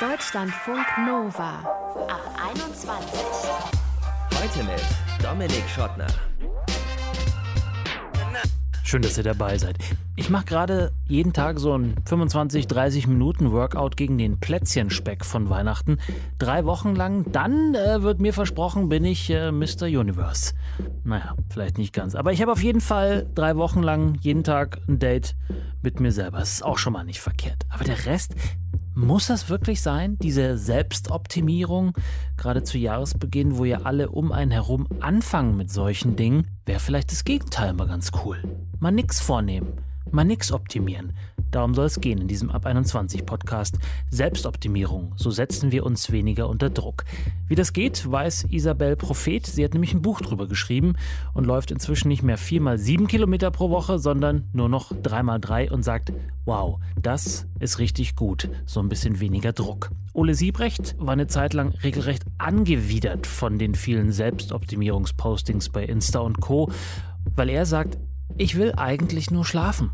Deutschlandfunk Nova ab 21. Heute mit Dominik Schottner. Schön, dass ihr dabei seid. Ich mache gerade jeden Tag so ein 25, 30 Minuten Workout gegen den Plätzchenspeck von Weihnachten. Drei Wochen lang. Dann äh, wird mir versprochen, bin ich äh, Mr. Universe. Naja, vielleicht nicht ganz. Aber ich habe auf jeden Fall drei Wochen lang jeden Tag ein Date mit mir selber. Das ist auch schon mal nicht verkehrt. Aber der Rest, muss das wirklich sein, diese Selbstoptimierung? Gerade zu Jahresbeginn, wo ja alle um einen herum anfangen mit solchen Dingen, wäre vielleicht das Gegenteil mal ganz cool. Mal nix vornehmen, mal nix optimieren. Darum soll es gehen in diesem Ab 21 Podcast. Selbstoptimierung, so setzen wir uns weniger unter Druck. Wie das geht, weiß Isabel Prophet. Sie hat nämlich ein Buch drüber geschrieben und läuft inzwischen nicht mehr viermal sieben Kilometer pro Woche, sondern nur noch dreimal drei und sagt, wow, das ist richtig gut. So ein bisschen weniger Druck. Ole Siebrecht war eine Zeit lang regelrecht angewidert von den vielen Selbstoptimierungspostings bei Insta und Co., weil er sagt, ich will eigentlich nur schlafen.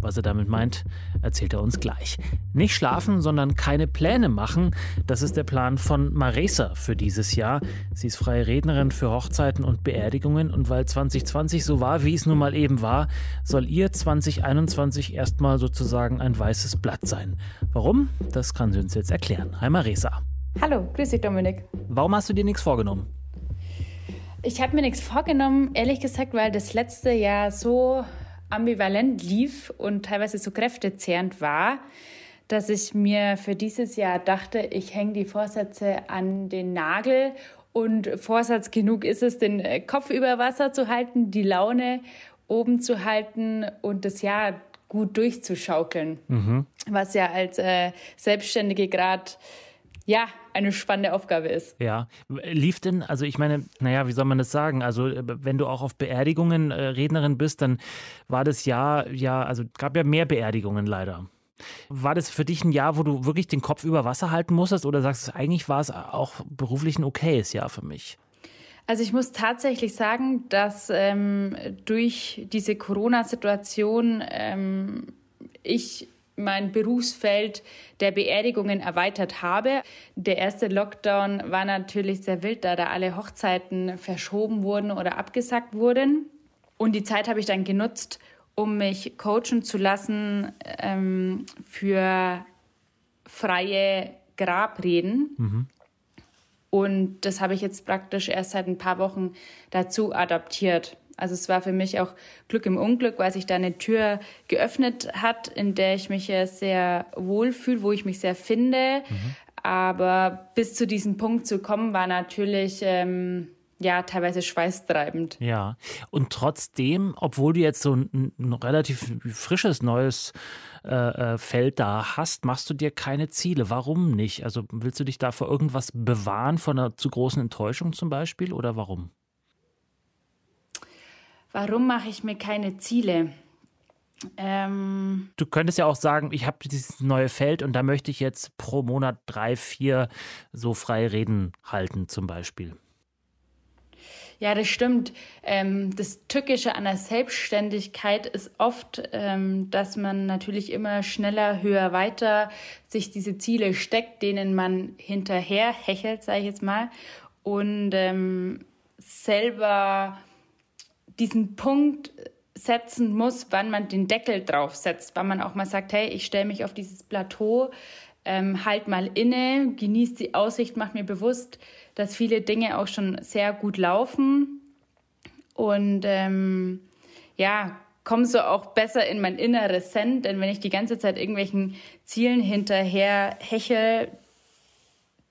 Was er damit meint, erzählt er uns gleich. Nicht schlafen, sondern keine Pläne machen, das ist der Plan von Maresa für dieses Jahr. Sie ist freie Rednerin für Hochzeiten und Beerdigungen und weil 2020 so war, wie es nun mal eben war, soll ihr 2021 erstmal sozusagen ein weißes Blatt sein. Warum? Das kann sie uns jetzt erklären. Hi Maresa. Hallo, grüß dich Dominik. Warum hast du dir nichts vorgenommen? Ich habe mir nichts vorgenommen, ehrlich gesagt, weil das letzte Jahr so ambivalent lief und teilweise so kräftezehrend war, dass ich mir für dieses Jahr dachte, ich hänge die Vorsätze an den Nagel und Vorsatz genug ist es, den Kopf über Wasser zu halten, die Laune oben zu halten und das Jahr gut durchzuschaukeln. Mhm. Was ja als äh, Selbstständige gerade ja, eine spannende Aufgabe ist. Ja, lief denn, also ich meine, naja, wie soll man das sagen? Also wenn du auch auf Beerdigungen äh, Rednerin bist, dann war das Jahr, ja, also gab ja mehr Beerdigungen leider. War das für dich ein Jahr, wo du wirklich den Kopf über Wasser halten musstest oder sagst du, eigentlich war es auch beruflich ein okayes Jahr für mich? Also ich muss tatsächlich sagen, dass ähm, durch diese Corona-Situation ähm, ich mein Berufsfeld der Beerdigungen erweitert habe. Der erste Lockdown war natürlich sehr wild, da da alle Hochzeiten verschoben wurden oder abgesagt wurden. Und die Zeit habe ich dann genutzt, um mich coachen zu lassen ähm, für freie Grabreden. Mhm. Und das habe ich jetzt praktisch erst seit ein paar Wochen dazu adaptiert. Also es war für mich auch Glück im Unglück, weil sich da eine Tür geöffnet hat, in der ich mich sehr wohl fühle, wo ich mich sehr finde. Mhm. Aber bis zu diesem Punkt zu kommen, war natürlich ähm, ja teilweise schweißtreibend. Ja, und trotzdem, obwohl du jetzt so ein, ein relativ frisches neues äh, äh, Feld da hast, machst du dir keine Ziele. Warum nicht? Also willst du dich da vor irgendwas bewahren, von einer zu großen Enttäuschung zum Beispiel, oder warum? Warum mache ich mir keine Ziele? Ähm du könntest ja auch sagen, ich habe dieses neue Feld und da möchte ich jetzt pro Monat drei, vier so freie Reden halten, zum Beispiel. Ja, das stimmt. Ähm, das Tückische an der Selbstständigkeit ist oft, ähm, dass man natürlich immer schneller, höher, weiter sich diese Ziele steckt, denen man hinterher hechelt, sage ich jetzt mal, und ähm, selber diesen Punkt setzen muss, wann man den Deckel drauf setzt, wann man auch mal sagt, hey, ich stelle mich auf dieses Plateau, ähm, halt mal inne, genießt die Aussicht, macht mir bewusst, dass viele Dinge auch schon sehr gut laufen und ähm, ja, komme so auch besser in mein inneres Zen, denn wenn ich die ganze Zeit irgendwelchen Zielen hinterher hechel,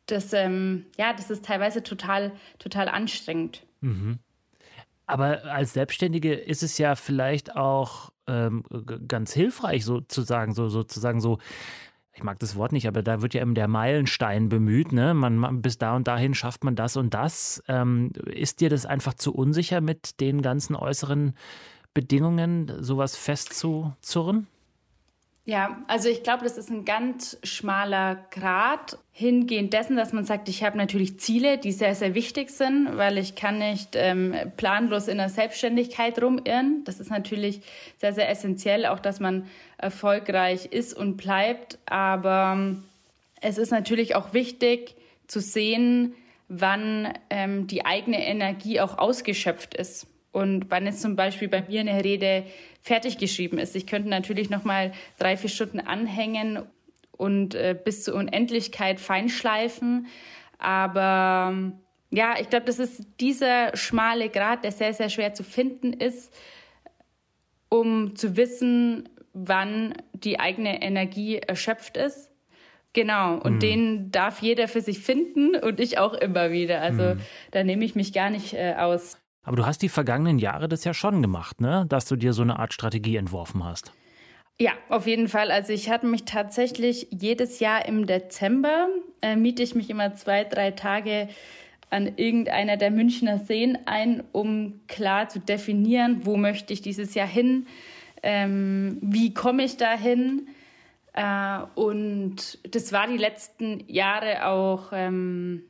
das, ähm, ja, das ist teilweise total, total anstrengend. Mhm. Aber als Selbstständige ist es ja vielleicht auch ähm, ganz hilfreich, sozusagen, so sozusagen so. Ich mag das Wort nicht, aber da wird ja eben der Meilenstein bemüht. Ne? Man, man bis da und dahin schafft man das und das. Ähm, ist dir das einfach zu unsicher mit den ganzen äußeren Bedingungen, sowas festzuzurren? Ja, also ich glaube, das ist ein ganz schmaler Grad hingehend dessen, dass man sagt, ich habe natürlich Ziele, die sehr, sehr wichtig sind, weil ich kann nicht ähm, planlos in der Selbstständigkeit rumirren. Das ist natürlich sehr, sehr essentiell, auch dass man erfolgreich ist und bleibt. Aber es ist natürlich auch wichtig zu sehen, wann ähm, die eigene Energie auch ausgeschöpft ist und wann jetzt zum Beispiel bei mir eine Rede fertig geschrieben ist. Ich könnte natürlich noch mal drei, vier Stunden anhängen und äh, bis zur Unendlichkeit feinschleifen, aber ja, ich glaube, das ist dieser schmale Grad, der sehr, sehr schwer zu finden ist, um zu wissen, wann die eigene Energie erschöpft ist. Genau, und mhm. den darf jeder für sich finden und ich auch immer wieder. Also mhm. da nehme ich mich gar nicht äh, aus. Aber du hast die vergangenen Jahre das ja schon gemacht, ne? Dass du dir so eine Art Strategie entworfen hast. Ja, auf jeden Fall. Also ich hatte mich tatsächlich jedes Jahr im Dezember, äh, miete ich mich immer zwei, drei Tage an irgendeiner der Münchner Seen ein, um klar zu definieren, wo möchte ich dieses Jahr hin, ähm, wie komme ich dahin. Äh, und das war die letzten Jahre auch, ähm,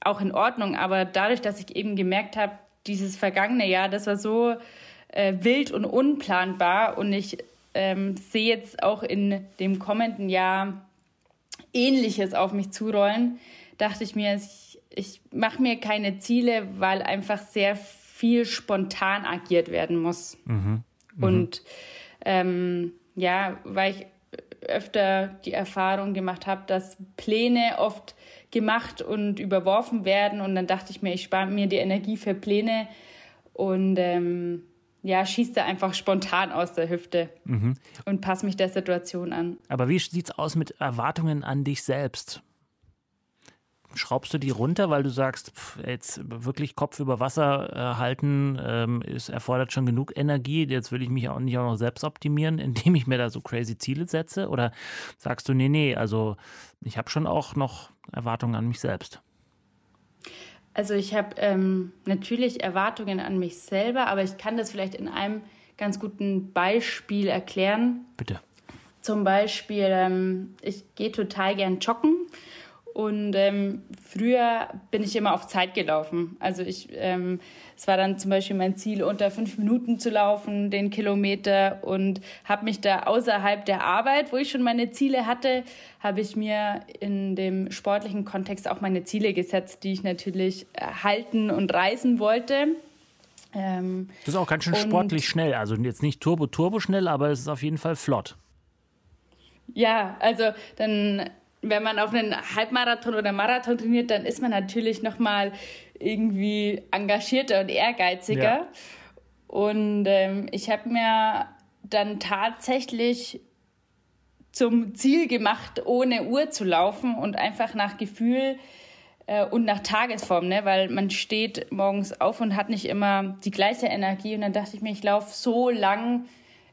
auch in Ordnung. Aber dadurch, dass ich eben gemerkt habe, dieses vergangene Jahr, das war so äh, wild und unplanbar und ich ähm, sehe jetzt auch in dem kommenden Jahr Ähnliches auf mich zurollen, dachte ich mir, ich, ich mache mir keine Ziele, weil einfach sehr viel spontan agiert werden muss. Mhm. Mhm. Und ähm, ja, weil ich öfter die Erfahrung gemacht habe, dass Pläne oft gemacht und überworfen werden. Und dann dachte ich mir, ich spare mir die Energie für Pläne und ähm, ja, schieße da einfach spontan aus der Hüfte mhm. und passe mich der Situation an. Aber wie sieht es aus mit Erwartungen an dich selbst? schraubst du die runter, weil du sagst, pff, jetzt wirklich Kopf über Wasser äh, halten, ähm, es erfordert schon genug Energie. Jetzt will ich mich auch nicht auch noch selbst optimieren, indem ich mir da so crazy Ziele setze? Oder sagst du, nee, nee, also ich habe schon auch noch Erwartungen an mich selbst? Also ich habe ähm, natürlich Erwartungen an mich selber, aber ich kann das vielleicht in einem ganz guten Beispiel erklären. Bitte. Zum Beispiel, ähm, ich gehe total gern joggen und ähm, früher bin ich immer auf Zeit gelaufen. Also ich, ähm, es war dann zum Beispiel mein Ziel, unter fünf Minuten zu laufen, den Kilometer und habe mich da außerhalb der Arbeit, wo ich schon meine Ziele hatte, habe ich mir in dem sportlichen Kontext auch meine Ziele gesetzt, die ich natürlich halten und reißen wollte. Ähm, das ist auch ganz schön sportlich schnell. Also jetzt nicht turbo-turbo schnell, aber es ist auf jeden Fall flott. Ja, also dann wenn man auf einen Halbmarathon oder Marathon trainiert, dann ist man natürlich noch mal irgendwie engagierter und ehrgeiziger. Ja. Und ähm, ich habe mir dann tatsächlich zum Ziel gemacht, ohne Uhr zu laufen und einfach nach Gefühl äh, und nach Tagesform, ne? weil man steht morgens auf und hat nicht immer die gleiche Energie. Und dann dachte ich mir, ich laufe so lang,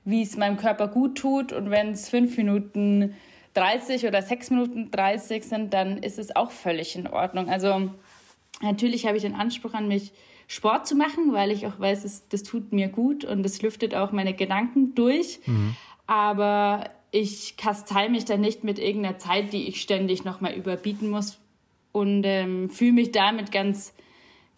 wie es meinem Körper gut tut. Und wenn es fünf Minuten 30 oder 6 Minuten 30 sind, dann ist es auch völlig in Ordnung. Also natürlich habe ich den Anspruch an mich, Sport zu machen, weil ich auch weiß, es, das tut mir gut und es lüftet auch meine Gedanken durch. Mhm. Aber ich kastei mich dann nicht mit irgendeiner Zeit, die ich ständig nochmal überbieten muss und ähm, fühle mich damit ganz,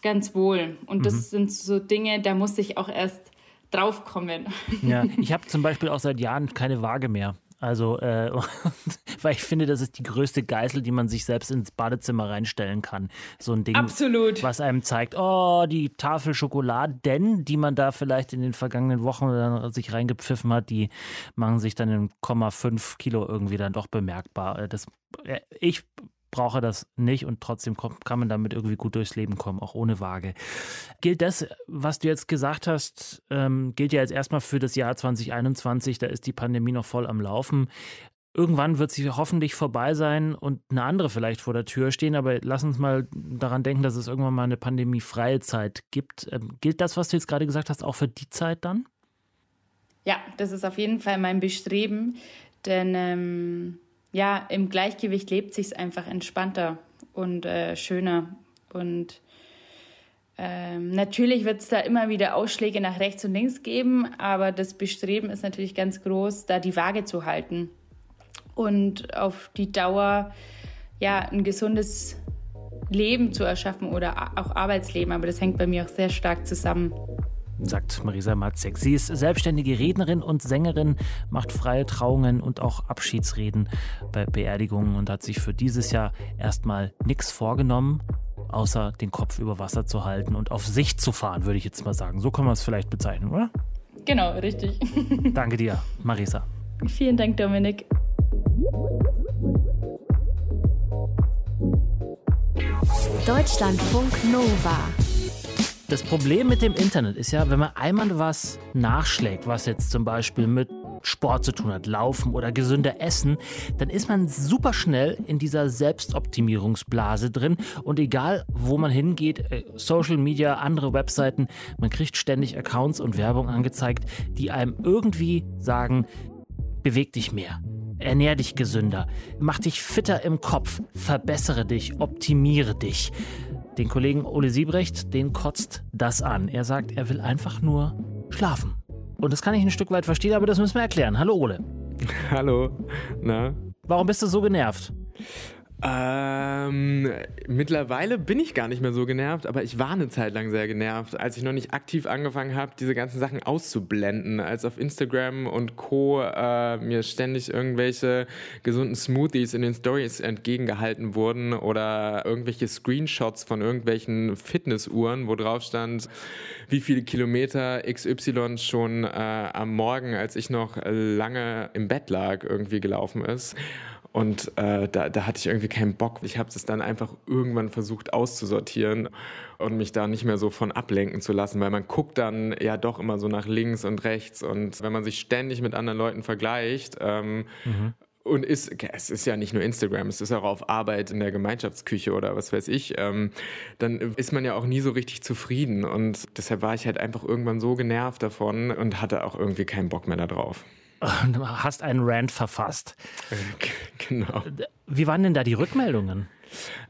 ganz wohl. Und das mhm. sind so Dinge, da muss ich auch erst draufkommen. Ja, ich habe zum Beispiel auch seit Jahren keine Waage mehr. Also, äh, weil ich finde, das ist die größte Geißel, die man sich selbst ins Badezimmer reinstellen kann. So ein Ding, Absolut. was einem zeigt, oh, die Tafel Schokolade, denn die man da vielleicht in den vergangenen Wochen sich reingepfiffen hat, die machen sich dann in 0,5 Kilo irgendwie dann doch bemerkbar. Äh, das, äh, brauche das nicht und trotzdem kann man damit irgendwie gut durchs Leben kommen, auch ohne Waage. Gilt das, was du jetzt gesagt hast, ähm, gilt ja jetzt erstmal für das Jahr 2021, da ist die Pandemie noch voll am Laufen. Irgendwann wird sie hoffentlich vorbei sein und eine andere vielleicht vor der Tür stehen, aber lass uns mal daran denken, dass es irgendwann mal eine pandemiefreie Zeit gibt. Ähm, gilt das, was du jetzt gerade gesagt hast, auch für die Zeit dann? Ja, das ist auf jeden Fall mein Bestreben, denn ähm ja, im Gleichgewicht lebt sich einfach entspannter und äh, schöner. Und ähm, natürlich wird es da immer wieder Ausschläge nach rechts und links geben, aber das Bestreben ist natürlich ganz groß, da die Waage zu halten und auf die Dauer ja ein gesundes Leben zu erschaffen oder auch Arbeitsleben. Aber das hängt bei mir auch sehr stark zusammen. Sagt Marisa Matzek. Sie ist selbstständige Rednerin und Sängerin, macht freie Trauungen und auch Abschiedsreden bei Beerdigungen und hat sich für dieses Jahr erstmal nichts vorgenommen, außer den Kopf über Wasser zu halten und auf Sicht zu fahren, würde ich jetzt mal sagen. So können wir es vielleicht bezeichnen, oder? Genau, richtig. Danke dir, Marisa. Vielen Dank, Dominik. Deutschlandfunk Nova. Das Problem mit dem Internet ist ja, wenn man einmal was nachschlägt, was jetzt zum Beispiel mit Sport zu tun hat, Laufen oder gesünder Essen, dann ist man super schnell in dieser Selbstoptimierungsblase drin und egal, wo man hingeht, äh, Social Media, andere Webseiten, man kriegt ständig Accounts und Werbung angezeigt, die einem irgendwie sagen, beweg dich mehr. Ernähr dich gesünder, mach dich fitter im Kopf, verbessere dich, optimiere dich. Den Kollegen Ole Siebrecht, den kotzt das an. Er sagt, er will einfach nur schlafen. Und das kann ich ein Stück weit verstehen, aber das müssen wir erklären. Hallo Ole. Hallo. Na? Warum bist du so genervt? Ähm, mittlerweile bin ich gar nicht mehr so genervt, aber ich war eine Zeit lang sehr genervt, als ich noch nicht aktiv angefangen habe, diese ganzen Sachen auszublenden, als auf Instagram und Co. Äh, mir ständig irgendwelche gesunden Smoothies in den Stories entgegengehalten wurden oder irgendwelche Screenshots von irgendwelchen Fitnessuhren, wo drauf stand, wie viele Kilometer XY schon äh, am Morgen, als ich noch lange im Bett lag, irgendwie gelaufen ist. Und äh, da, da, hatte ich irgendwie keinen Bock. Ich habe es dann einfach irgendwann versucht auszusortieren und mich da nicht mehr so von ablenken zu lassen, weil man guckt dann ja doch immer so nach links und rechts. Und wenn man sich ständig mit anderen Leuten vergleicht, ähm, mhm. Und ist, es ist ja nicht nur Instagram, es ist auch auf Arbeit in der Gemeinschaftsküche oder was weiß ich, ähm, dann ist man ja auch nie so richtig zufrieden. Und deshalb war ich halt einfach irgendwann so genervt davon und hatte auch irgendwie keinen Bock mehr darauf hast einen Rant verfasst. Genau. Wie waren denn da die Rückmeldungen?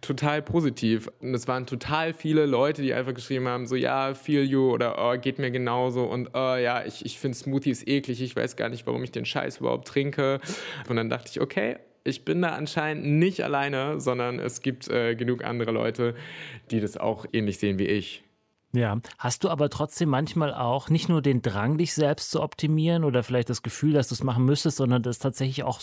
Total positiv. Und es waren total viele Leute, die einfach geschrieben haben, so ja, feel you oder oh, geht mir genauso und oh, ja, ich, ich finde Smoothies eklig, ich weiß gar nicht, warum ich den Scheiß überhaupt trinke. Und dann dachte ich, okay, ich bin da anscheinend nicht alleine, sondern es gibt äh, genug andere Leute, die das auch ähnlich sehen wie ich. Ja, hast du aber trotzdem manchmal auch nicht nur den Drang, dich selbst zu optimieren oder vielleicht das Gefühl, dass du es machen müsstest, sondern das tatsächlich auch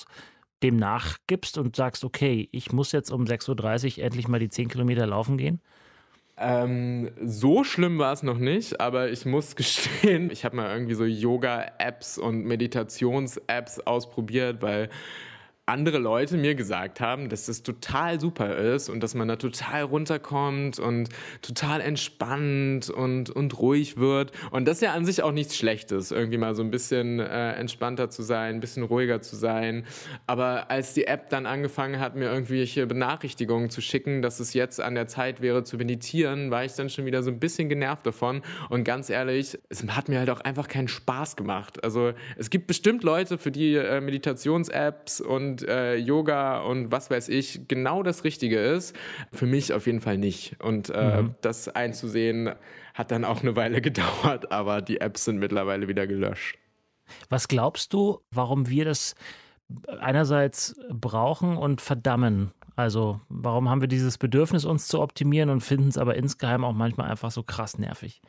dem nachgibst und sagst, okay, ich muss jetzt um 6.30 Uhr endlich mal die 10 Kilometer laufen gehen? Ähm, so schlimm war es noch nicht, aber ich muss gestehen, ich habe mal irgendwie so Yoga-Apps und Meditations-Apps ausprobiert, weil andere Leute mir gesagt haben, dass das total super ist und dass man da total runterkommt und total entspannt und, und ruhig wird. Und das ist ja an sich auch nichts Schlechtes, irgendwie mal so ein bisschen äh, entspannter zu sein, ein bisschen ruhiger zu sein. Aber als die App dann angefangen hat, mir irgendwelche Benachrichtigungen zu schicken, dass es jetzt an der Zeit wäre zu meditieren, war ich dann schon wieder so ein bisschen genervt davon. Und ganz ehrlich, es hat mir halt auch einfach keinen Spaß gemacht. Also es gibt bestimmt Leute, für die äh, Meditations-Apps und und äh, Yoga und was weiß ich genau das Richtige ist. Für mich auf jeden Fall nicht. Und äh, mhm. das einzusehen hat dann auch eine Weile gedauert, aber die Apps sind mittlerweile wieder gelöscht. Was glaubst du, warum wir das einerseits brauchen und verdammen? Also warum haben wir dieses Bedürfnis, uns zu optimieren und finden es aber insgeheim auch manchmal einfach so krass nervig?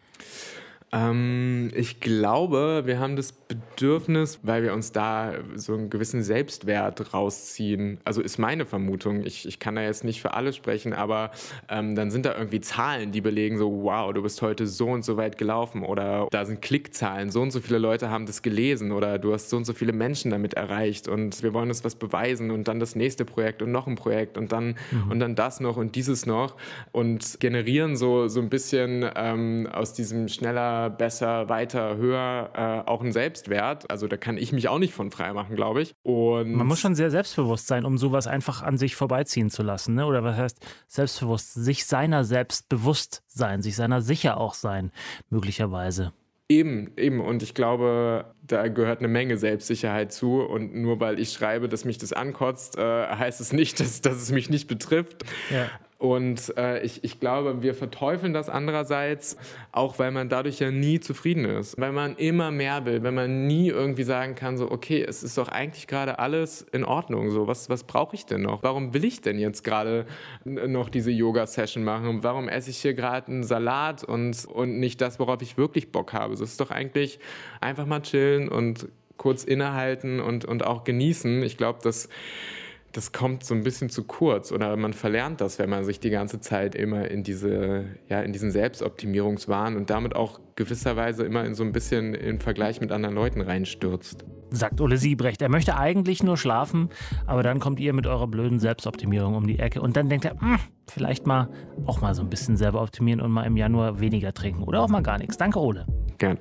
Ähm, ich glaube, wir haben das Bedürfnis, weil wir uns da so einen gewissen Selbstwert rausziehen. Also ist meine Vermutung. Ich, ich kann da jetzt nicht für alle sprechen, aber ähm, dann sind da irgendwie Zahlen, die belegen so, wow, du bist heute so und so weit gelaufen oder da sind Klickzahlen, so und so viele Leute haben das gelesen oder du hast so und so viele Menschen damit erreicht und wir wollen uns was beweisen und dann das nächste Projekt und noch ein Projekt und dann mhm. und dann das noch und dieses noch und generieren so, so ein bisschen ähm, aus diesem schneller besser, weiter, höher äh, auch einen Selbstwert. Also da kann ich mich auch nicht von frei machen, glaube ich. Und Man muss schon sehr selbstbewusst sein, um sowas einfach an sich vorbeiziehen zu lassen. Ne? Oder was heißt selbstbewusst? Sich seiner selbst bewusst sein, sich seiner sicher auch sein, möglicherweise. Eben, eben. Und ich glaube, da gehört eine Menge Selbstsicherheit zu. Und nur weil ich schreibe, dass mich das ankotzt, äh, heißt es nicht, dass, dass es mich nicht betrifft. Ja. Und äh, ich, ich glaube, wir verteufeln das andererseits, auch weil man dadurch ja nie zufrieden ist. Weil man immer mehr will, wenn man nie irgendwie sagen kann, so, okay, es ist doch eigentlich gerade alles in Ordnung. So, was, was brauche ich denn noch? Warum will ich denn jetzt gerade noch diese Yoga-Session machen? Warum esse ich hier gerade einen Salat und, und nicht das, worauf ich wirklich Bock habe? Es ist doch eigentlich einfach mal chillen und kurz innehalten und, und auch genießen. Ich glaube, dass das kommt so ein bisschen zu kurz oder man verlernt das, wenn man sich die ganze Zeit immer in diese, ja, in diesen Selbstoptimierungswahn und damit auch gewisserweise immer in so ein bisschen im Vergleich mit anderen Leuten reinstürzt. Sagt Ole Siebrecht. Er möchte eigentlich nur schlafen, aber dann kommt ihr mit eurer blöden Selbstoptimierung um die Ecke und dann denkt er, hm, vielleicht mal auch mal so ein bisschen selber optimieren und mal im Januar weniger trinken oder auch mal gar nichts. Danke, Ole. Gern.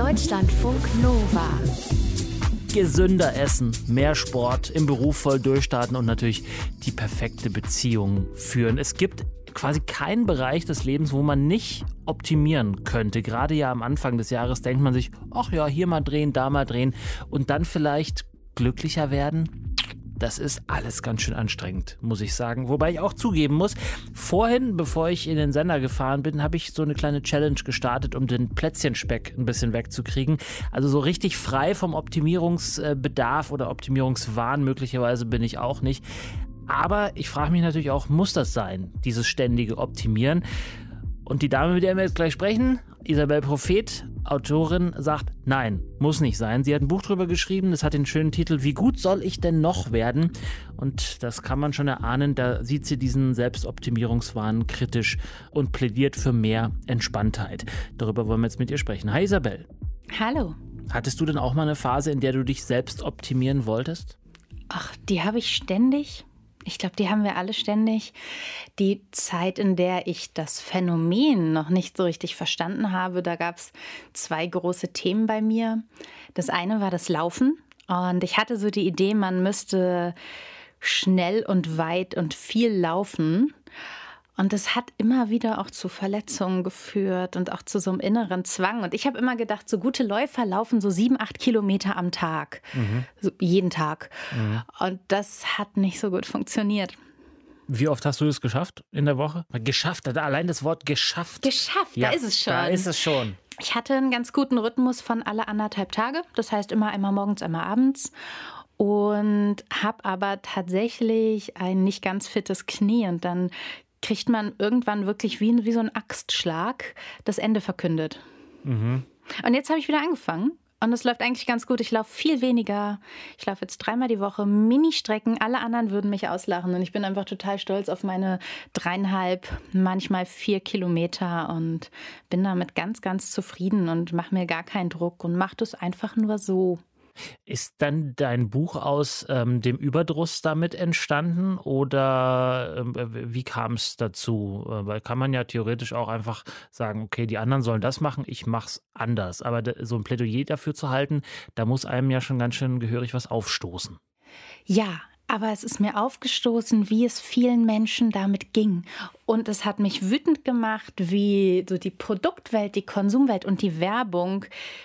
Deutschlandfunk Nova. Gesünder essen, mehr Sport, im Beruf voll durchstarten und natürlich die perfekte Beziehung führen. Es gibt quasi keinen Bereich des Lebens, wo man nicht optimieren könnte. Gerade ja am Anfang des Jahres denkt man sich, ach ja, hier mal drehen, da mal drehen und dann vielleicht glücklicher werden. Das ist alles ganz schön anstrengend, muss ich sagen. Wobei ich auch zugeben muss, vorhin, bevor ich in den Sender gefahren bin, habe ich so eine kleine Challenge gestartet, um den Plätzchenspeck ein bisschen wegzukriegen. Also so richtig frei vom Optimierungsbedarf oder Optimierungswahn möglicherweise bin ich auch nicht. Aber ich frage mich natürlich auch, muss das sein, dieses ständige Optimieren? Und die Dame, mit der wir jetzt gleich sprechen, Isabel Prophet, Autorin, sagt, nein, muss nicht sein. Sie hat ein Buch drüber geschrieben, das hat den schönen Titel Wie gut soll ich denn noch werden? Und das kann man schon erahnen, da sieht sie diesen Selbstoptimierungswahn kritisch und plädiert für mehr Entspanntheit. Darüber wollen wir jetzt mit ihr sprechen. Hi Isabel. Hallo. Hattest du denn auch mal eine Phase, in der du dich selbst optimieren wolltest? Ach, die habe ich ständig. Ich glaube, die haben wir alle ständig. Die Zeit, in der ich das Phänomen noch nicht so richtig verstanden habe, da gab es zwei große Themen bei mir. Das eine war das Laufen. Und ich hatte so die Idee, man müsste schnell und weit und viel laufen. Und es hat immer wieder auch zu Verletzungen geführt und auch zu so einem inneren Zwang. Und ich habe immer gedacht, so gute Läufer laufen so sieben, acht Kilometer am Tag. Mhm. So jeden Tag. Mhm. Und das hat nicht so gut funktioniert. Wie oft hast du das geschafft in der Woche? Geschafft, allein das Wort geschafft. Geschafft, ja, da ist es schon. Da ist es schon. Ich hatte einen ganz guten Rhythmus von alle anderthalb Tage. Das heißt immer einmal morgens, einmal abends und habe aber tatsächlich ein nicht ganz fittes Knie und dann kriegt man irgendwann wirklich wie, wie so ein Axtschlag das Ende verkündet. Mhm. Und jetzt habe ich wieder angefangen. Und es läuft eigentlich ganz gut. Ich laufe viel weniger. Ich laufe jetzt dreimal die Woche Mini-Strecken. Alle anderen würden mich auslachen. Und ich bin einfach total stolz auf meine dreieinhalb, manchmal vier Kilometer und bin damit ganz, ganz zufrieden und mache mir gar keinen Druck und mache das einfach nur so. Ist dann dein Buch aus ähm, dem Überdruss damit entstanden oder äh, wie kam es dazu? Äh, weil kann man ja theoretisch auch einfach sagen, okay, die anderen sollen das machen, ich mach's anders. Aber so ein Plädoyer dafür zu halten, da muss einem ja schon ganz schön gehörig was aufstoßen. Ja, aber es ist mir aufgestoßen, wie es vielen Menschen damit ging. Und es hat mich wütend gemacht, wie so die Produktwelt, die Konsumwelt und die Werbung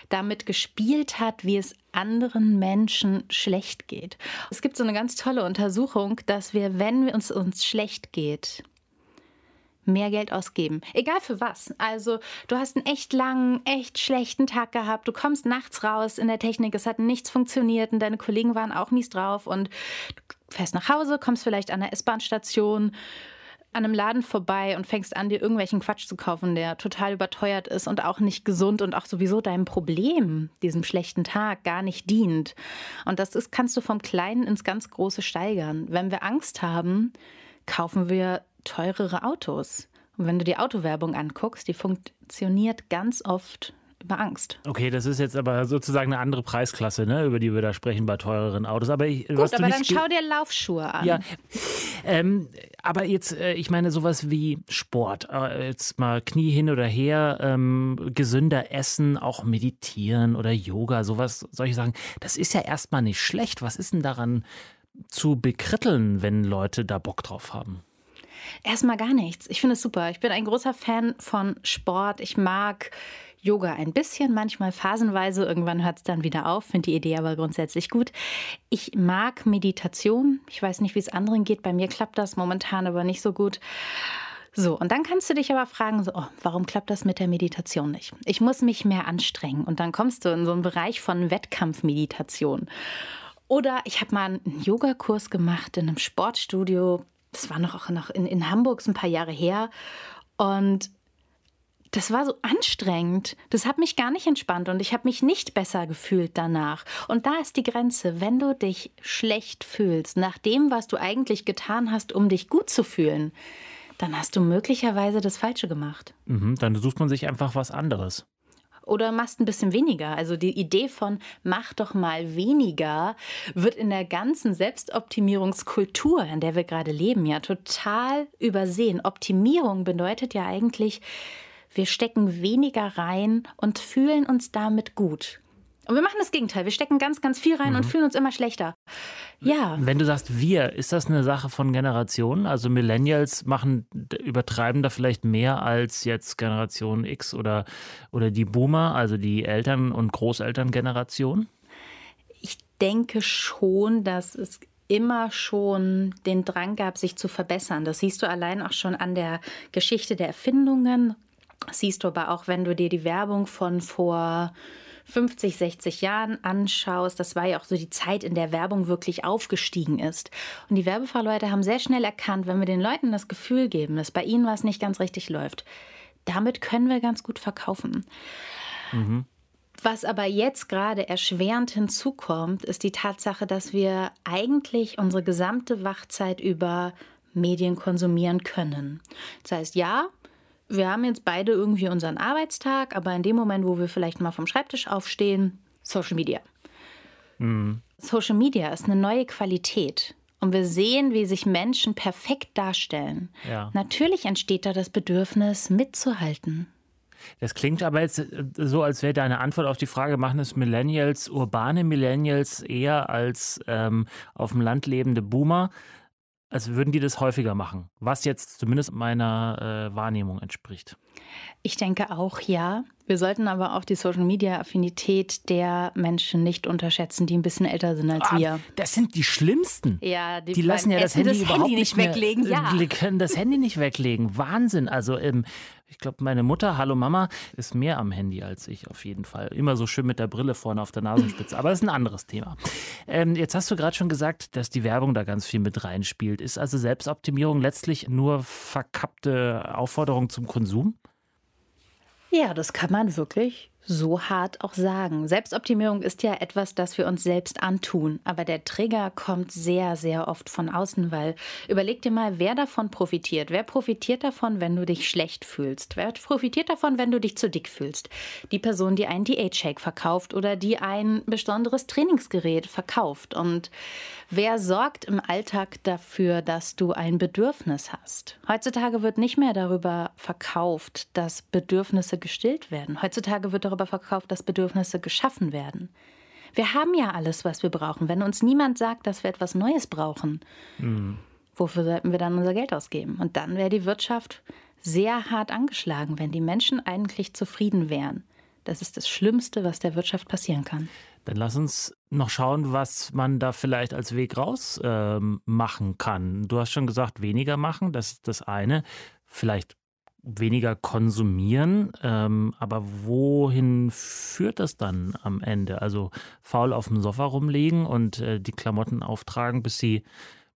damit gespielt hat, wie es anderen Menschen schlecht geht. Es gibt so eine ganz tolle Untersuchung, dass wir, wenn es uns schlecht geht, mehr Geld ausgeben. Egal für was. Also du hast einen echt langen, echt schlechten Tag gehabt. Du kommst nachts raus in der Technik, es hat nichts funktioniert und deine Kollegen waren auch mies drauf und du fährst nach Hause, kommst vielleicht an der S-Bahn-Station an einem Laden vorbei und fängst an, dir irgendwelchen Quatsch zu kaufen, der total überteuert ist und auch nicht gesund und auch sowieso deinem Problem, diesem schlechten Tag, gar nicht dient. Und das ist, kannst du vom Kleinen ins ganz Große steigern. Wenn wir Angst haben, kaufen wir teurere Autos. Und wenn du die Autowerbung anguckst, die funktioniert ganz oft über Angst. Okay, das ist jetzt aber sozusagen eine andere Preisklasse, ne, über die wir da sprechen bei teureren Autos. Aber ich, Gut, aber dann schau dir Laufschuhe an. Ja, ähm, aber jetzt, äh, ich meine, sowas wie Sport, äh, jetzt mal Knie hin oder her, ähm, gesünder essen, auch meditieren oder Yoga, sowas, solche Sachen, das ist ja erstmal nicht schlecht. Was ist denn daran zu bekritteln, wenn Leute da Bock drauf haben? Erstmal gar nichts. Ich finde es super. Ich bin ein großer Fan von Sport. Ich mag Yoga ein bisschen, manchmal phasenweise. Irgendwann hört es dann wieder auf. Finde die Idee aber grundsätzlich gut. Ich mag Meditation. Ich weiß nicht, wie es anderen geht. Bei mir klappt das momentan aber nicht so gut. So, und dann kannst du dich aber fragen, so, oh, warum klappt das mit der Meditation nicht? Ich muss mich mehr anstrengen. Und dann kommst du in so einen Bereich von Wettkampfmeditation. Oder ich habe mal einen Yogakurs gemacht in einem Sportstudio. Das war noch, noch in, in Hamburg ein paar Jahre her. Und das war so anstrengend. Das hat mich gar nicht entspannt und ich habe mich nicht besser gefühlt danach. Und da ist die Grenze. Wenn du dich schlecht fühlst, nach dem, was du eigentlich getan hast, um dich gut zu fühlen, dann hast du möglicherweise das Falsche gemacht. Mhm, dann sucht man sich einfach was anderes. Oder machst ein bisschen weniger. Also die Idee von mach doch mal weniger wird in der ganzen Selbstoptimierungskultur, in der wir gerade leben, ja total übersehen. Optimierung bedeutet ja eigentlich, wir stecken weniger rein und fühlen uns damit gut. Und wir machen das Gegenteil. Wir stecken ganz, ganz viel rein mhm. und fühlen uns immer schlechter. Ja. Wenn du sagst wir, ist das eine Sache von Generationen? Also Millennials machen, übertreiben da vielleicht mehr als jetzt Generation X oder, oder die Boomer, also die Eltern- und Großelterngeneration? Ich denke schon, dass es immer schon den Drang gab, sich zu verbessern. Das siehst du allein auch schon an der Geschichte der Erfindungen. Das siehst du aber auch, wenn du dir die Werbung von vor 50, 60 Jahren anschaust, das war ja auch so die Zeit, in der Werbung wirklich aufgestiegen ist. Und die Werbefachleute haben sehr schnell erkannt, wenn wir den Leuten das Gefühl geben, dass bei ihnen was nicht ganz richtig läuft, damit können wir ganz gut verkaufen. Mhm. Was aber jetzt gerade erschwerend hinzukommt, ist die Tatsache, dass wir eigentlich unsere gesamte Wachzeit über Medien konsumieren können. Das heißt, ja, wir haben jetzt beide irgendwie unseren Arbeitstag, aber in dem Moment, wo wir vielleicht mal vom Schreibtisch aufstehen, Social Media. Mhm. Social Media ist eine neue Qualität. Und wir sehen, wie sich Menschen perfekt darstellen. Ja. Natürlich entsteht da das Bedürfnis, mitzuhalten. Das klingt aber jetzt äh, so, als wäre deine Antwort auf die Frage, machen es Millennials, urbane Millennials eher als ähm, auf dem Land lebende Boomer? Als würden die das häufiger machen, was jetzt zumindest meiner äh, Wahrnehmung entspricht. Ich denke auch ja. Wir sollten aber auch die Social-Media-Affinität der Menschen nicht unterschätzen, die ein bisschen älter sind als ah, wir. Das sind die Schlimmsten. Ja, die, die lassen ja das Handy das überhaupt Handy nicht, weglegen. Ja. Die können das Handy nicht weglegen. Wahnsinn. Also ähm, ich glaube, meine Mutter, hallo Mama, ist mehr am Handy als ich auf jeden Fall. Immer so schön mit der Brille vorne auf der Nasenspitze. Aber das ist ein anderes Thema. Ähm, jetzt hast du gerade schon gesagt, dass die Werbung da ganz viel mit reinspielt. Ist also Selbstoptimierung letztlich nur verkappte Aufforderung zum Konsum? Ja, das kann man wirklich so hart auch sagen. Selbstoptimierung ist ja etwas, das wir uns selbst antun, aber der Trigger kommt sehr, sehr oft von außen, weil überleg dir mal, wer davon profitiert. Wer profitiert davon, wenn du dich schlecht fühlst? Wer profitiert davon, wenn du dich zu dick fühlst? Die Person, die einen Diät-Shake verkauft oder die ein besonderes Trainingsgerät verkauft. Und wer sorgt im Alltag dafür, dass du ein Bedürfnis hast? Heutzutage wird nicht mehr darüber verkauft, dass Bedürfnisse gestillt werden. Heutzutage wird darüber darüber verkauft, dass Bedürfnisse geschaffen werden. Wir haben ja alles, was wir brauchen. Wenn uns niemand sagt, dass wir etwas Neues brauchen, mhm. wofür sollten wir dann unser Geld ausgeben? Und dann wäre die Wirtschaft sehr hart angeschlagen, wenn die Menschen eigentlich zufrieden wären. Das ist das Schlimmste, was der Wirtschaft passieren kann. Dann lass uns noch schauen, was man da vielleicht als Weg raus äh, machen kann. Du hast schon gesagt, weniger machen, das ist das eine. Vielleicht weniger konsumieren. Ähm, aber wohin führt das dann am Ende? Also faul auf dem Sofa rumlegen und äh, die Klamotten auftragen, bis sie,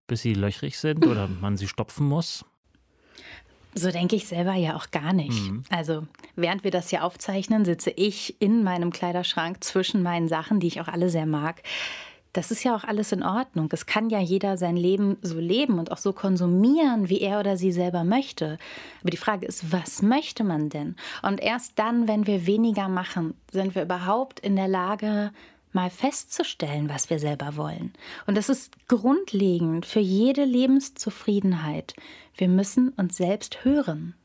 bis sie löchrig sind oder man sie stopfen muss? So denke ich selber ja auch gar nicht. Mhm. Also während wir das hier aufzeichnen, sitze ich in meinem Kleiderschrank zwischen meinen Sachen, die ich auch alle sehr mag das ist ja auch alles in Ordnung. Es kann ja jeder sein Leben so leben und auch so konsumieren, wie er oder sie selber möchte. Aber die Frage ist, was möchte man denn? Und erst dann, wenn wir weniger machen, sind wir überhaupt in der Lage, mal festzustellen, was wir selber wollen. Und das ist grundlegend für jede Lebenszufriedenheit. Wir müssen uns selbst hören.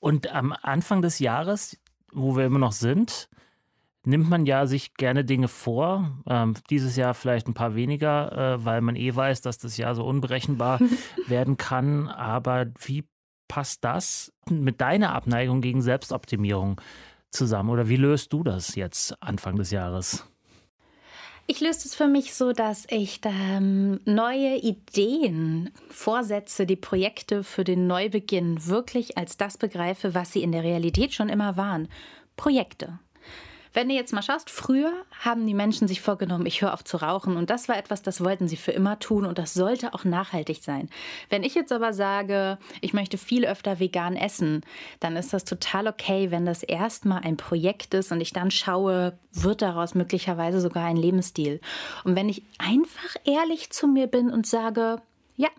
Und am Anfang des Jahres, wo wir immer noch sind, nimmt man ja sich gerne Dinge vor. Ähm, dieses Jahr vielleicht ein paar weniger, äh, weil man eh weiß, dass das Jahr so unberechenbar werden kann. Aber wie passt das mit deiner Abneigung gegen Selbstoptimierung zusammen? Oder wie löst du das jetzt Anfang des Jahres? Ich löse es für mich so, dass ich ähm, neue Ideen, Vorsätze, die Projekte für den Neubeginn wirklich als das begreife, was sie in der Realität schon immer waren. Projekte. Wenn du jetzt mal schaust, früher haben die Menschen sich vorgenommen, ich höre auf zu rauchen und das war etwas, das wollten sie für immer tun und das sollte auch nachhaltig sein. Wenn ich jetzt aber sage, ich möchte viel öfter vegan essen, dann ist das total okay, wenn das erstmal ein Projekt ist und ich dann schaue, wird daraus möglicherweise sogar ein Lebensstil. Und wenn ich einfach ehrlich zu mir bin und sage, ja,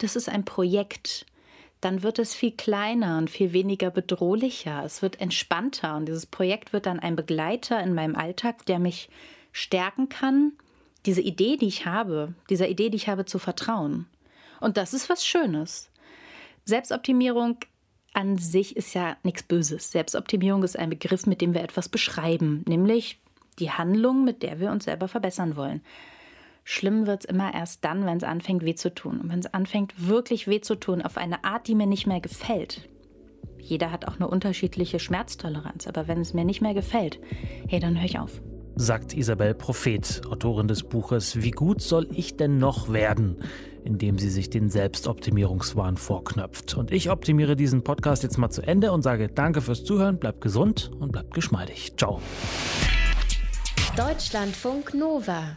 das ist ein Projekt, dann wird es viel kleiner und viel weniger bedrohlicher. Es wird entspannter und dieses Projekt wird dann ein Begleiter in meinem Alltag, der mich stärken kann, diese Idee, die ich habe, dieser Idee, die ich habe, zu vertrauen. Und das ist was Schönes. Selbstoptimierung an sich ist ja nichts Böses. Selbstoptimierung ist ein Begriff, mit dem wir etwas beschreiben, nämlich die Handlung, mit der wir uns selber verbessern wollen. Schlimm wird es immer erst dann, wenn es anfängt weh zu tun. Und wenn es anfängt wirklich weh zu tun, auf eine Art, die mir nicht mehr gefällt. Jeder hat auch eine unterschiedliche Schmerztoleranz, aber wenn es mir nicht mehr gefällt, hey, dann höre ich auf. Sagt Isabel Prophet, Autorin des Buches Wie gut soll ich denn noch werden? indem sie sich den Selbstoptimierungswahn vorknöpft. Und ich optimiere diesen Podcast jetzt mal zu Ende und sage Danke fürs Zuhören, bleibt gesund und bleibt geschmeidig. Ciao. Deutschlandfunk Nova